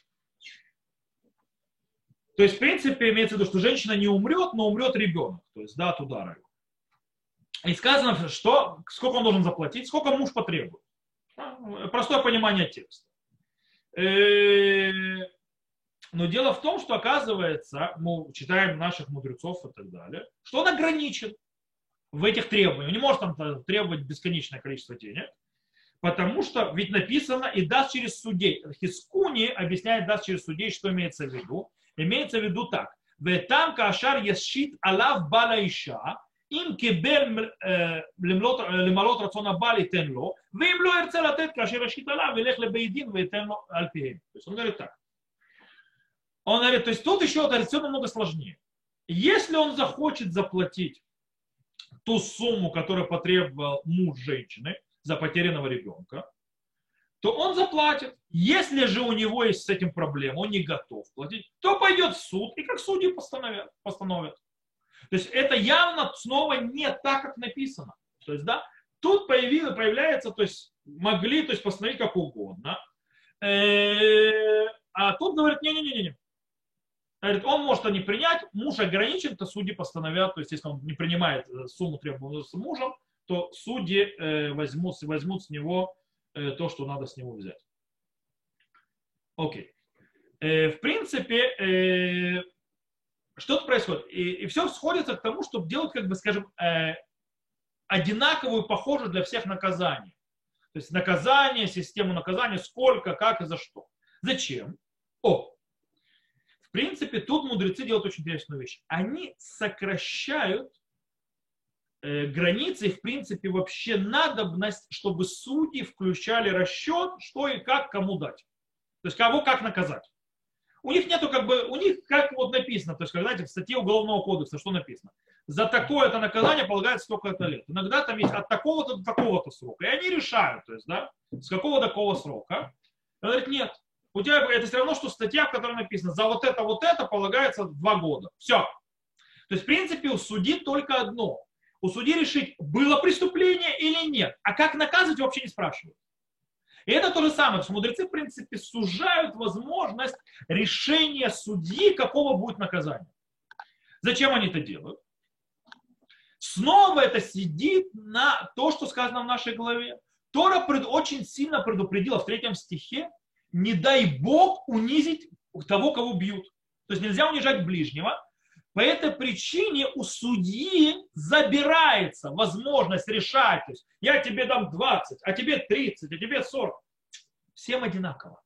То есть, в принципе, имеется в виду, что женщина не умрет, но умрет ребенок, то есть, да, от удара его. И сказано, что сколько он должен заплатить, сколько муж потребует. Простое понимание текста. Э, но дело в том, что оказывается, мы читаем наших мудрецов и так далее, что он ограничен в этих требованиях. Он не может там требовать бесконечное количество денег, потому что ведь написано и даст через судей. Хискуни объясняет даст через судей, что имеется в виду. Имеется в виду так. В там кашар ящит алав бала иша, אם קיבל למלות רצון הבעל ייתן לו, ואם לא ירצה לתת כאשר ישחית עליו, ילך לבית דין וייתן לו על פיהם. То есть он говорит так. Он говорит, то есть тут еще традиционно намного сложнее. Если он захочет заплатить ту сумму, которую потребовал муж женщины за потерянного ребенка, то он заплатит. Если же у него есть с этим проблема, он не готов платить, то пойдет в суд, и как судьи постановят. постановят. То есть это явно снова не так, как написано. То есть, да, тут появилось, появляется, то есть могли то есть, постановить как угодно. Э, а тут говорит, не-не-не-не. Говорит, он может это не принять, муж ограничен, то судьи постановят, то есть если он не принимает э, сумму требуемую с мужем, то судьи э, возьмут, возьмут с него то, что надо с него взять. Окей. В принципе, что-то происходит. И, и все сходится к тому, чтобы делать, как бы, скажем, одинаковую, похожую для всех наказание. То есть наказание, систему наказания, сколько, как и за что. Зачем? О, в принципе, тут мудрецы делают очень интересную вещь. Они сокращают э, границы, в принципе, вообще надобность, чтобы судьи включали расчет, что и как кому дать. То есть кого как наказать. У них нету как бы, у них как вот написано, то есть, как, знаете, в статье Уголовного кодекса, что написано? За такое-то наказание полагается столько-то лет. Иногда там есть от такого-то до такого-то срока. И они решают, то есть, да, с какого до какого срока. Он говорит, нет, у тебя это все равно, что статья, в которой написано, за вот это, вот это полагается два года. Все. То есть, в принципе, у судьи только одно. У судьи решить, было преступление или нет. А как наказывать, вообще не спрашивают. И это то же самое. То есть мудрецы, в принципе, сужают возможность решения судьи, какого будет наказание. Зачем они это делают? Снова это сидит на то, что сказано в нашей главе. Тора очень сильно предупредила в третьем стихе, не дай Бог унизить того, кого бьют. То есть нельзя унижать ближнего. По этой причине у судьи забирается возможность решать. То есть я тебе дам 20, а тебе 30, а тебе 40. Всем одинаково.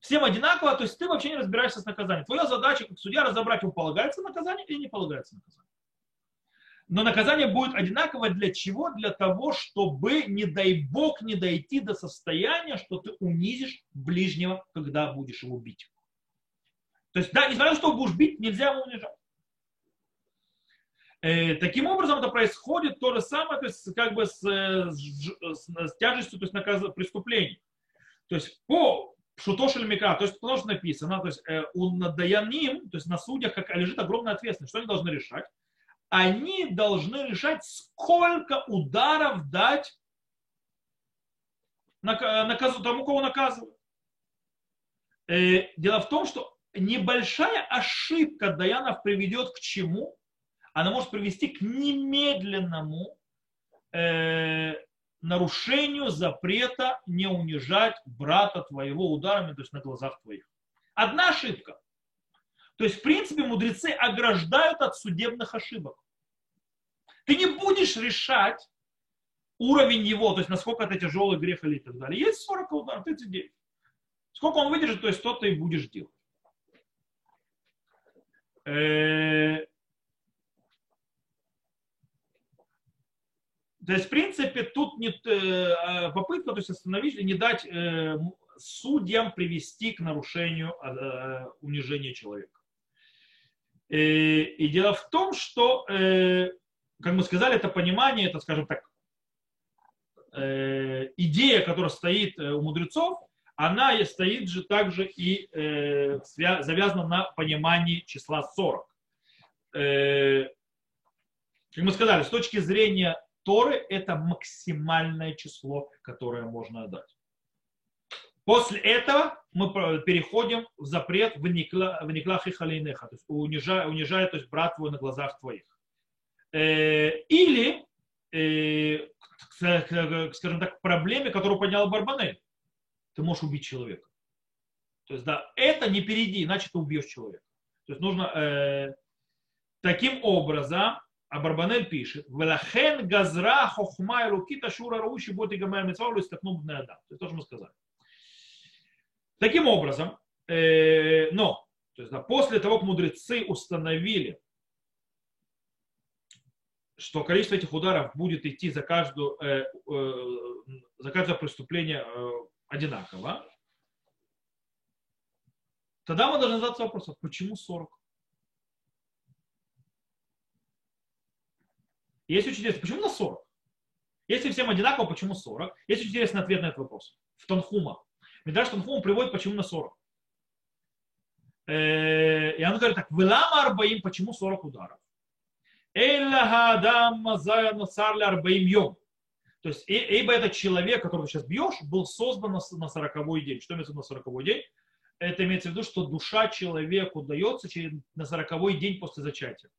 Всем одинаково, то есть ты вообще не разбираешься с наказанием. Твоя задача как судья разобрать, ему полагается наказание или не полагается наказание. Но наказание будет одинаково для чего? Для того, чтобы, не дай бог, не дойти до состояния, что ты унизишь ближнего, когда будешь его бить. То есть, да, несмотря на то, что будешь бить, нельзя его унижать. Э, таким образом, это происходит то же самое, то есть, как бы с, с, с, тяжестью то есть, наказ, преступлений. То есть, по Шутошель Мика, то есть, что написано, то есть, э, у Даяним, то есть, на судьях как, лежит огромная ответственность, что они должны решать? они должны решать, сколько ударов дать наказу, тому, кого наказывают. Э, дело в том, что небольшая ошибка Даянов приведет к чему? Она может привести к немедленному э, нарушению запрета не унижать брата твоего ударами, то есть на глазах твоих. Одна ошибка. То есть, в принципе, мудрецы ограждают от судебных ошибок. Ты не будешь решать уровень его, то есть насколько это тяжелый грех или так далее. Есть 40 ударов, 39. Сколько он выдержит, то есть то ты и будешь делать. То есть, в принципе, тут не, э, попытка то есть остановить, не дать э, судьям привести к нарушению унижения человека. И дело в том, что как мы сказали, это понимание, это, скажем так, э, идея, которая стоит э, у мудрецов, она стоит же также и э, завязана на понимании числа 40. Как мы сказали, с точки зрения Торы это максимальное число, которое можно дать. После этого мы переходим в запрет в никлах и халейнеха, то есть унижая, унижая то есть брат твой на глазах твоих. Э, или, э, скажем так, проблеме, которую поднял Барбанель. Ты можешь убить человека. То есть, да, это не перейди, иначе ты убьешь человека. То есть нужно э, таким образом, а Барбанель пишет, «Велахен газра хохма и рукита шура рауши боти гамер митцвару истакну бнеадам». То есть то, что мы сказали. Таким образом, э, но, то есть, да, после того, как мудрецы установили, что количество этих ударов будет идти за, каждую, э, э, за каждое преступление э, одинаково, тогда мы должны задаться вопросом, почему 40? Есть очень интересно, почему на 40? Если всем одинаково, почему 40? Есть очень интересный ответ на этот вопрос. В Танхума. Медраж Танхума приводит, почему на 40. Э, и он говорит так, Велама Арбаим, почему 40 ударов? Элла Адам Нусар Арбаим Йом. То есть, ибо этот человек, которого сейчас бьешь, был создан на 40 день. Что имеется в виду на 40 день? Это имеется в виду, что душа человеку дается на 40 день после зачатия.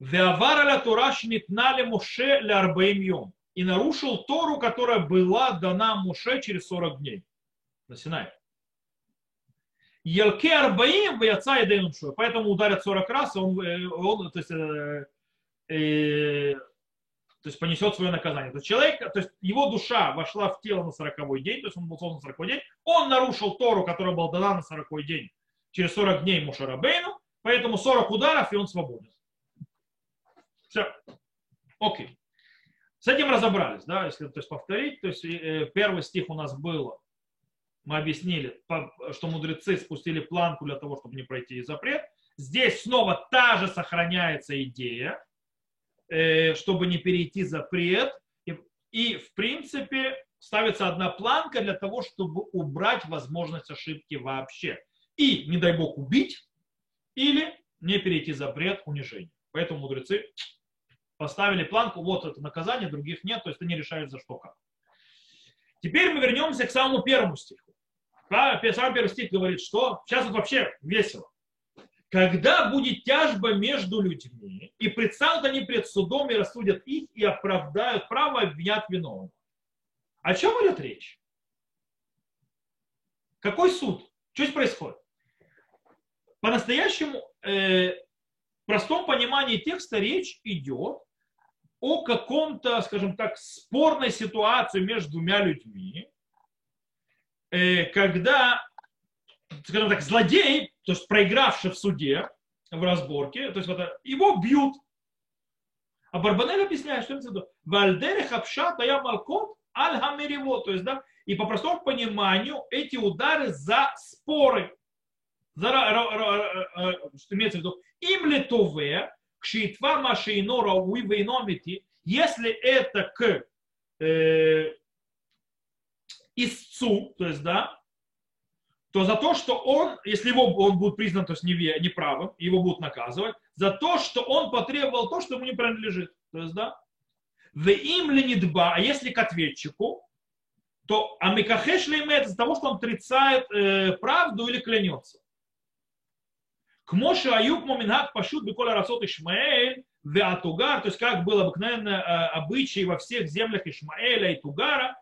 Веавара Тура шнитнали Муше лярбаим йом. И нарушил Тору, которая была дана Муше через 40 дней на Синай. Елке арбаим в яца и Поэтому ударят 40 раз, он, э, он то есть, э, э, то есть понесет свое наказание. То есть человек, то есть его душа вошла в тело на 40 день, то есть он был создан на 40 день, он нарушил Тору, которая была дана на 40 день, через 40 дней Мушарабейну, поэтому 40 ударов, и он свободен. Все. Окей. С этим разобрались, да, если то есть, повторить. То есть э, первый стих у нас был, мы объяснили, что мудрецы спустили планку для того, чтобы не пройти запрет. Здесь снова та же сохраняется идея, э, чтобы не перейти запрет. И, и в принципе ставится одна планка для того, чтобы убрать возможность ошибки вообще. И, не дай бог, убить или не перейти запрет унижения. Поэтому мудрецы поставили планку, вот это наказание, других нет, то есть они решают за что как. Теперь мы вернемся к самому первому стиху. Самый первый стих говорит, что сейчас вот вообще весело. Когда будет тяжба между людьми, и предстанут они пред судом и рассудят их, и оправдают право, обвинят виновного. О чем идет речь? Какой суд? Что здесь происходит? По-настоящему, э, в простом понимании текста речь идет о каком-то, скажем так, спорной ситуации между двумя людьми, э, когда, скажем так, злодей, то есть проигравший в суде, в разборке, то есть вот, его бьют. А Барбанель объясняет, что это Вальдере хапша тая малкот аль хамирево, то есть, да, и по простому пониманию эти удары за споры, за, что имеется в виду, им литове, кшитва машино рауи вейномити, если это к э, истцу, то есть, да, то за то, что он, если его, он будет признан то есть неправым, его будут наказывать, за то, что он потребовал то, что ему не принадлежит. То есть, да, в им ли не дба, а если к ответчику, то амикахеш ли имеет из-за того, что он отрицает э, правду или клянется. К Моше Аюб Моминат Пашут Беколя Расот Ишмаэль Веатугар, то есть как был обыкновенно э, обычай во всех землях Ишмаэля и Тугара,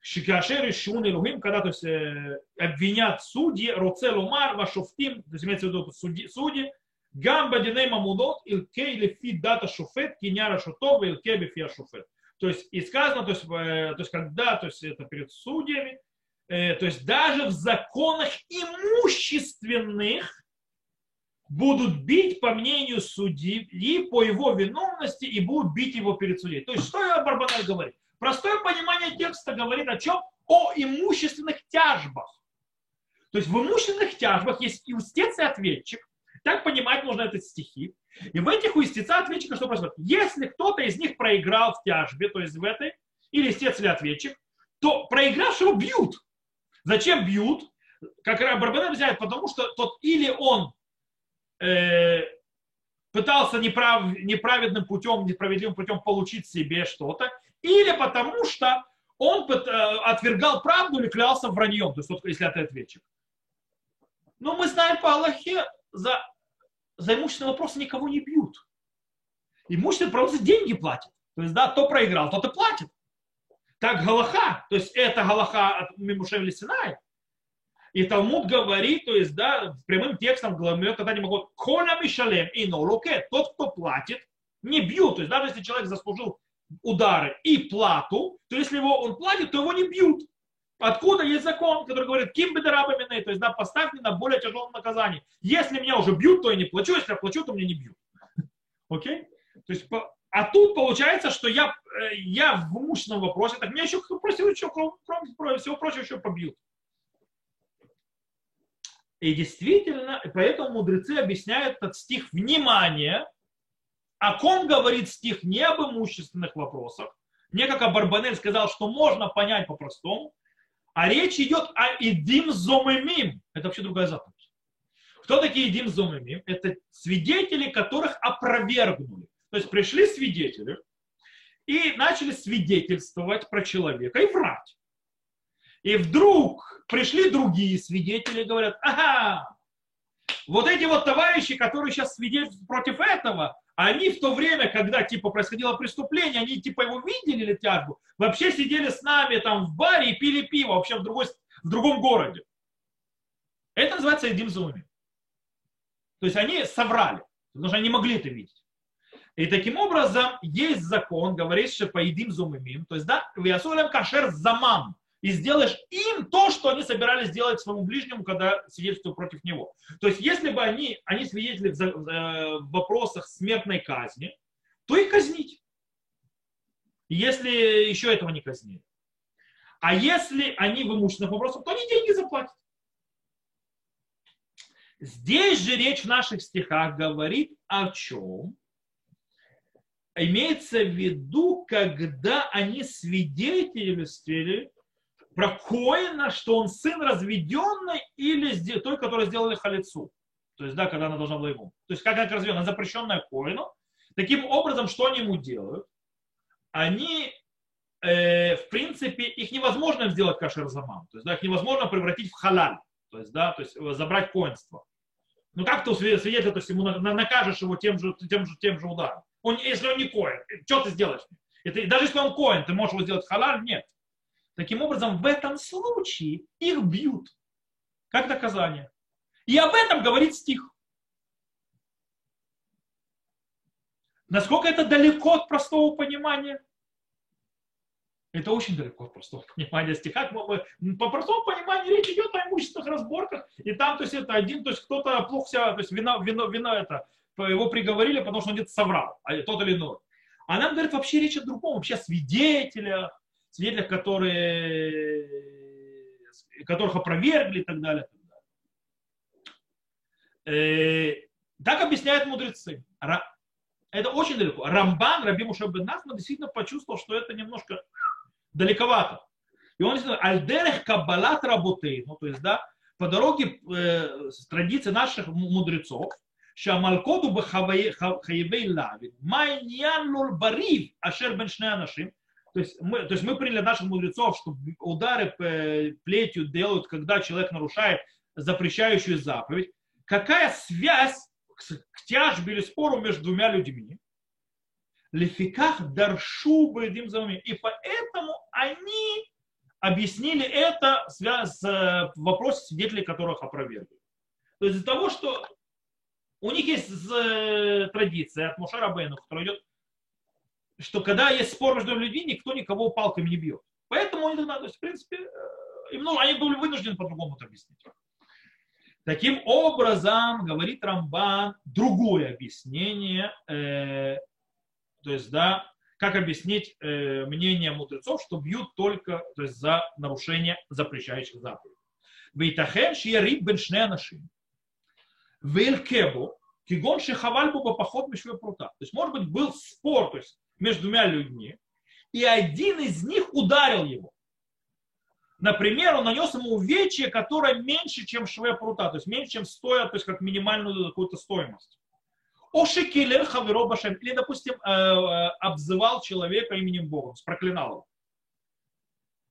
Шикашер и Шун Илухим, когда то есть, э, обвинят судьи, Роцел Умар, Вашуфтим, то есть имеется в виду судьи, судьи Гамба Диней Мамудот, Илкей Лефи Дата Шуфет, Киняра Шутова, Илкей Бефия Шуфет. То есть и сказано, то есть, э, то есть когда, то есть это перед судьями, то есть даже в законах имущественных, будут бить по мнению судьи по его виновности и будут бить его перед судьей. То есть что Барбанель говорит? Простое понимание текста говорит о чем? О имущественных тяжбах. То есть в имущественных тяжбах есть и устец, и ответчик. Так понимать можно эти стихи. И в этих у истеца ответчика что происходит? Если кто-то из них проиграл в тяжбе, то есть в этой, или истец, или ответчик, то проигравшего бьют. Зачем бьют? Как Барбанель взяет, потому что тот или он э, пытался неправ, неправедным путем, несправедливым путем получить себе что-то, или потому что он э, отвергал правду или клялся враньем, то есть вот, если это ответчик. Но мы знаем по Аллахе, за, за имущественные вопросы никого не бьют. Имущественные вопросы деньги платят. То есть, да, кто проиграл, тот и платит. Так Галаха, то есть это Галаха от Мимушев Синай, и Талмуд говорит, то есть, да, прямым текстом в главе, когда они могут коля мишалем и нолуке, тот, кто платит, не бьют. То есть даже если человек заслужил удары и плату, то если его он платит, то его не бьют. Откуда есть закон, который говорит, ким бедарабамины, то есть да, поставь меня на более тяжелом наказании. Если меня уже бьют, то я не плачу, если я плачу, то меня не бьют. Окей? То есть, а тут получается, что я, э, я в имущественном вопросе, так меня еще, просил, еще кроме, кроме всего прочего, еще побьют. И действительно, поэтому мудрецы объясняют этот стих внимание, о ком говорит стих не об имущественных вопросах, не как Абарбанель сказал, что можно понять по-простому, а речь идет о идим зомемим. Это вообще другая заповедь. Кто такие идим зомемим? Это свидетели, которых опровергнули. То есть пришли свидетели, и начали свидетельствовать про человека и врать. И вдруг пришли другие свидетели и говорят, ага, вот эти вот товарищи, которые сейчас свидетельствуют против этого, они в то время, когда типа происходило преступление, они типа его видели или тяжбу, вообще сидели с нами там в баре и пили пиво вообще в, другой, в другом городе. Это называется Едим Зуми. То есть они соврали, потому что они могли это видеть. И таким образом есть закон, говорящий по едим зумимим, то есть да, виасулем кашер замам, и сделаешь им то, что они собирались сделать своему ближнему, когда свидетельствуют против него. То есть, если бы они, они свидетели в, э, вопросах смертной казни, то их казнить. Если еще этого не казнили. А если они в имущественных вопросах, то они деньги заплатят. Здесь же речь в наших стихах говорит о чем? Имеется в виду, когда они свидетельствовали про Коина, что он сын разведенный или той, который сделали халицу. То есть, да, когда она должна была ему. То есть, как она разведена, запрещенная Коину. Таким образом, что они ему делают? Они, э, в принципе, их невозможно сделать кашер. То есть, да, их невозможно превратить в халаль. То есть, да, то есть забрать коинство. Ну как ты свидетеля, то есть ему накажешь его тем же, тем же, тем же ударом. Он, если он не коин, что ты сделаешь? Это, даже если он коин, ты можешь его сделать халаль? Нет. Таким образом, в этом случае их бьют, как доказание. И об этом говорит стих. Насколько это далеко от простого понимания? Это очень далеко от простого понимания стиха. По простому пониманию речь идет о имущественных разборках, и там, то есть, это один, то есть, кто-то плохо себя, то есть, вина, вина, вина это, его приговорили, потому что он где-то соврал, а тот или иной. А нам говорит вообще речь о другом, вообще о свидетелях, свидетелях, которые, которых опровергли и так далее. И так, далее. Э, так объясняют мудрецы. Это очень далеко. Рамбан, Раби Мушаб бен Нахман действительно почувствовал, что это немножко далековато. И он действительно, альдерех каббалат работает, ну, то есть, да, по дороге э, с традиции наших мудрецов, שהמלכות הוא בחייבי лавин, מה העניין לו בריב אשר בין שני אנשים, то есть, мы, то есть мы приняли наших мудрецов, что удары плетью делают, когда человек нарушает запрещающую заповедь. Какая связь к, к тяжбе или спору между двумя людьми? Лефиках даршу бедим замами. И поэтому они объяснили это связь с э, вопросом свидетелей, которых опровергли. То есть из-за того, что у них есть э, традиция от Мушара Бейну, которая идет что когда есть спор между людьми, никто никого палками не бьет. Поэтому они, то есть, в принципе, э, им, ну, они были вынуждены по-другому это объяснить. Таким образом, говорит Рамбан, другое объяснение, э, то есть, да, как объяснить э, мнение мудрецов, что бьют только то есть, за нарушение запрещающих заповедей. Вейтахен шияриб бен шнеанашим. Вейлькебу, кигон шехаваль бу поход мишве прута. То есть, может быть, был спор, то есть, между двумя людьми, и один из них ударил его. Например, он нанес ему увечье, которое меньше, чем шве прута, то есть меньше, чем стоя, то есть как минимальную какую-то стоимость. Ошикилер хаверо башем. Или, допустим, э, э, обзывал человека именем Бога, проклинал его.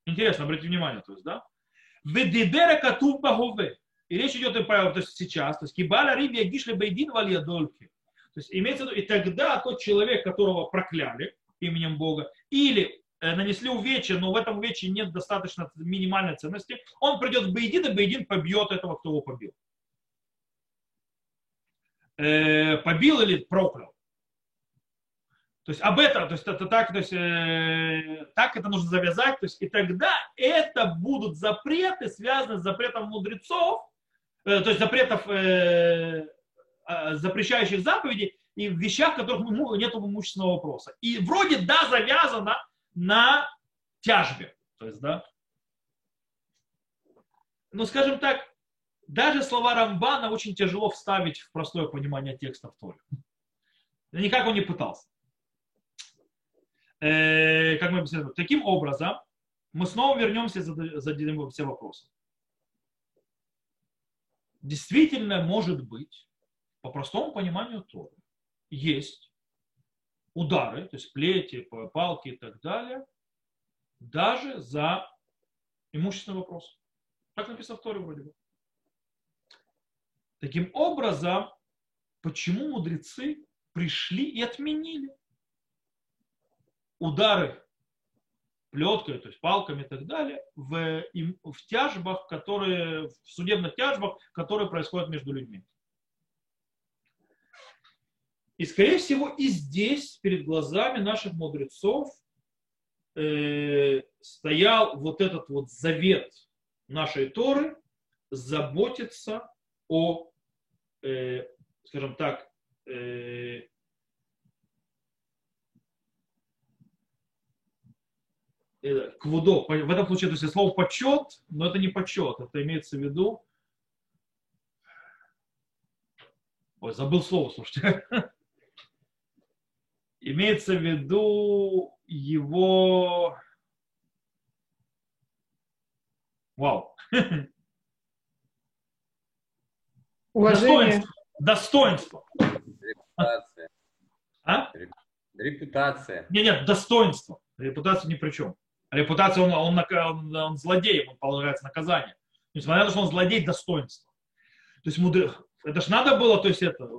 Интересно, обратите внимание, то есть, да? Ведибера багове. И речь идет то есть сейчас, то есть кибаля риби гишли бейдин валия дольки. То есть имеется в виду, и тогда тот человек, которого прокляли именем Бога, или э, нанесли увечья, но в этом увечье нет достаточно минимальной ценности, он придет в Бейдин, и Бейдин побьет этого, кто его побил. Э, побил или проклял. То есть об этом, то есть это так, то есть, э, так это нужно завязать, то есть и тогда это будут запреты, связанные с запретом мудрецов, э, то есть запретов Э, запрещающих заповедей и в вещах, в которых нет имущественного вопроса. И вроде да, завязано на тяжбе. То есть, да. Но, скажем так, даже слова Рамбана очень тяжело вставить в простое понимание текста в Торе. Никак он не пытался. Э, как мы объясняем, таким образом, мы снова вернемся и зададим все вопросы. Действительно, может быть, по простому пониманию Торы есть удары, то есть плети, палки и так далее, даже за имущественный вопрос. Так написано в Торе вроде бы. Таким образом, почему мудрецы пришли и отменили удары плеткой, то есть палками и так далее, в, в тяжбах, которые, в судебных тяжбах, которые происходят между людьми. И, скорее всего, и здесь, перед глазами наших мудрецов, э, стоял вот этот вот завет нашей Торы заботиться о, э, скажем так, э, э квудо, в этом случае, то есть слово почет, но это не почет, это имеется в виду, ой, забыл слово, слушайте, имеется в виду его... Вау. Уважение. Достоинство. Репутация. А? Репутация. Нет, нет, достоинство. Репутация ни при чем. Репутация, он, он, он, он злодей, ему полагается наказание. Несмотря на то, что он злодей, достоинство. То есть мудрый, это ж надо было, то есть это,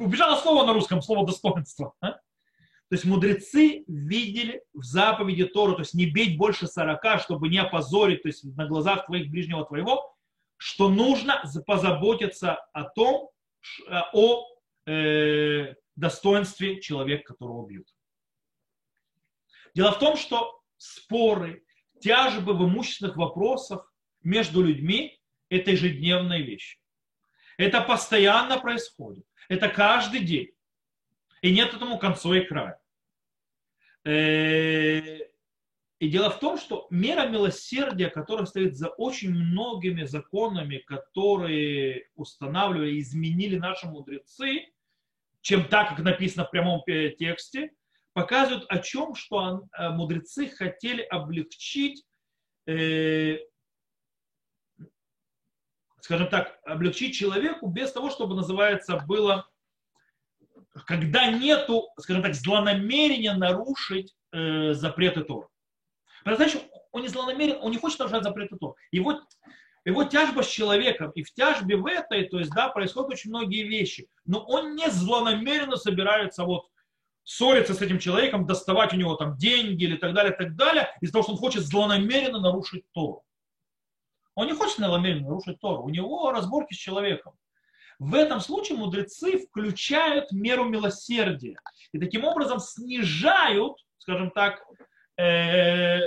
убежало слово на русском, слово достоинство. А? То есть мудрецы видели в заповеди Тору, то есть не бить больше сорока, чтобы не опозорить, то есть на глазах твоих ближнего твоего, что нужно позаботиться о том, э, о э, достоинстве человека, которого бьют. Дело в том, что споры, тяжбы в имущественных вопросах между людьми – это ежедневная вещь. Это постоянно происходит. Это каждый день. И нет этому конца и края. Э, и дело в том, что мера милосердия, которая стоит за очень многими законами, которые устанавливали и изменили наши мудрецы, чем так, как написано в прямом тексте, показывают о чем, что э, мудрецы хотели облегчить, э, скажем так, облегчить человеку без того, чтобы называется было когда нету, скажем так, злонамерения нарушить э, запреты Тора. Потому что он не злонамерен, он не хочет нарушать запреты Тора. Его, его тяжба с человеком, и в тяжбе в этой, то есть, да, происходят очень многие вещи. Но он не злонамеренно собирается вот ссориться с этим человеком, доставать у него там деньги или так далее, так далее, из-за того, что он хочет злонамеренно нарушить Тору. Он не хочет злонамеренно нарушить Тору. У него разборки с человеком. В этом случае мудрецы включают меру милосердия и таким образом снижают, скажем так, э,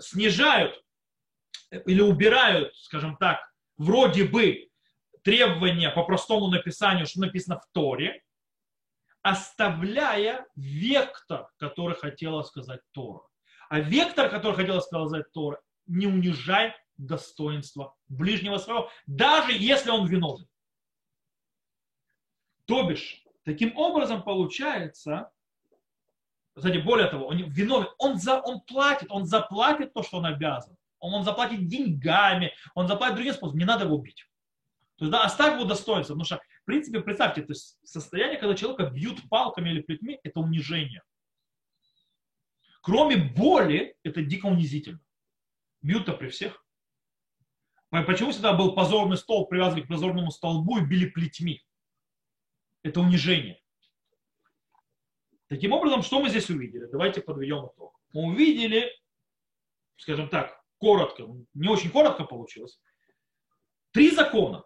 снижают или убирают, скажем так, вроде бы требования по простому написанию, что написано в Торе, оставляя вектор, который хотела сказать Тора. А вектор, который хотела сказать Тора, не унижай достоинства ближнего своего, даже если он виновен. То бишь, таким образом получается, кстати, более того, он виновен, он, за, он платит, он заплатит то, что он обязан. Он, он заплатит деньгами, он заплатит другим способом, не надо его убить. То есть, да, оставь его достоинство, потому что, в принципе, представьте, то есть состояние, когда человека бьют палками или плетьми, это унижение. Кроме боли, это дико унизительно. Бьют-то при всех. Почему всегда был позорный стол, привязан к позорному столбу и били плетьми? Это унижение. Таким образом, что мы здесь увидели? Давайте подведем итог. Мы увидели, скажем так, коротко, не очень коротко получилось, три закона,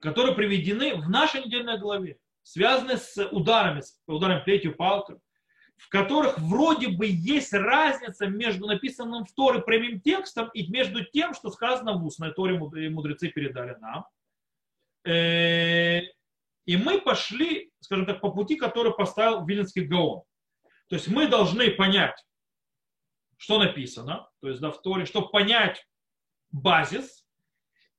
которые приведены в нашей недельной главе, связаны с ударами, с ударом плетью палкой, в которых вроде бы есть разница между написанным в Торе прямым текстом и между тем, что сказано в устной Торе мудрецы передали нам. И мы пошли, скажем так, по пути, который поставил Виленский Гаон. То есть мы должны понять, что написано, то есть да, в чтобы понять базис,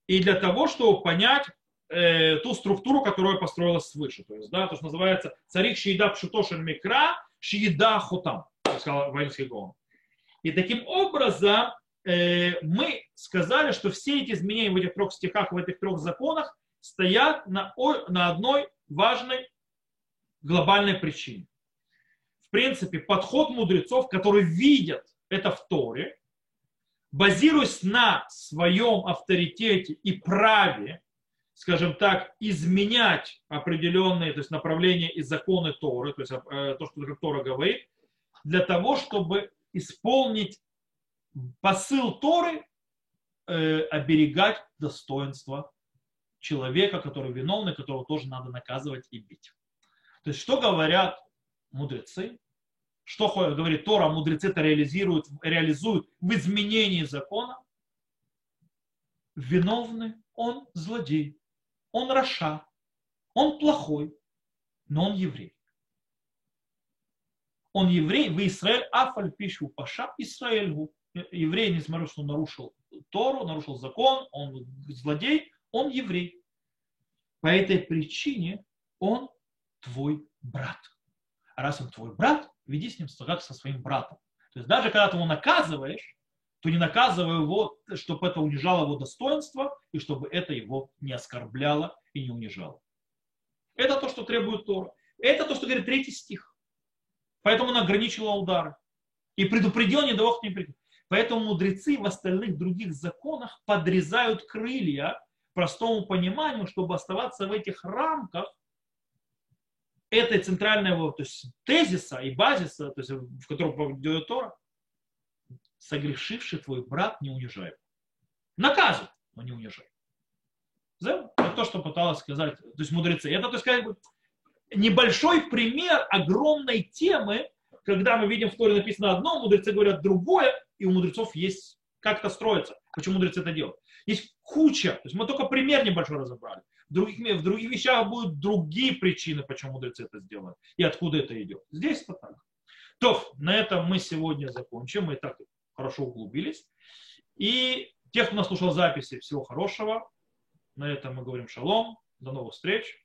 и для того, чтобы понять э, ту структуру, которая построилась свыше. То есть, да, то, что называется царик шиеда пшутошен микра, шиеда хутам, сказал Валенский Гаон. И таким образом э, мы сказали, что все эти изменения в этих трех стихах, в этих трех законах стоят на, на одной важной глобальной причине. в принципе, подход мудрецов, которые видят это в Торе, базируясь на своем авторитете и праве, скажем так, изменять определенные то есть направления и законы Торы, то есть э, то, что Тора говорит, для того, чтобы исполнить посыл Торы, э, оберегать достоинство человека, который виновный, которого тоже надо наказывать и бить. То есть что говорят мудрецы? Что говорит Тора, мудрецы это реализуют, реализуют в изменении закона? Виновный он злодей, он раша, он плохой, но он еврей. Он еврей, вы Израиль, афаль пишу паша Израиль. Еврей, несмотря на что нарушил Тору, нарушил закон, он злодей, он еврей. По этой причине он твой брат. А раз он твой брат, веди с ним как со своим братом. То есть даже когда ты его наказываешь, то не наказывай его, чтобы это унижало его достоинство и чтобы это его не оскорбляло и не унижало. Это то, что требует Тора. Это то, что говорит третий стих. Поэтому он ограничил удары. И предупредил, не дал не прийти. Поэтому мудрецы в остальных других законах подрезают крылья простому пониманию, чтобы оставаться в этих рамках этой центрального то есть, тезиса и базиса, то есть, в котором поведет Тора, согрешивший твой брат не унижай. Наказывай, но не унижай. Это то, что пыталась сказать, то есть мудрецы. Это, то есть, как бы, небольшой пример огромной темы, когда мы видим в Торе написано одно, мудрецы говорят другое, и у мудрецов есть как это строится, почему мудрецы это делают. Есть куча, то есть мы только пример небольшой разобрали. В других, в других вещах будут другие причины, почему мудрецы это сделают и откуда это идет. Здесь это так. То, на этом мы сегодня закончим. Мы и так хорошо углубились. И тех, кто нас слушал записи, всего хорошего. На этом мы говорим шалом. До новых встреч.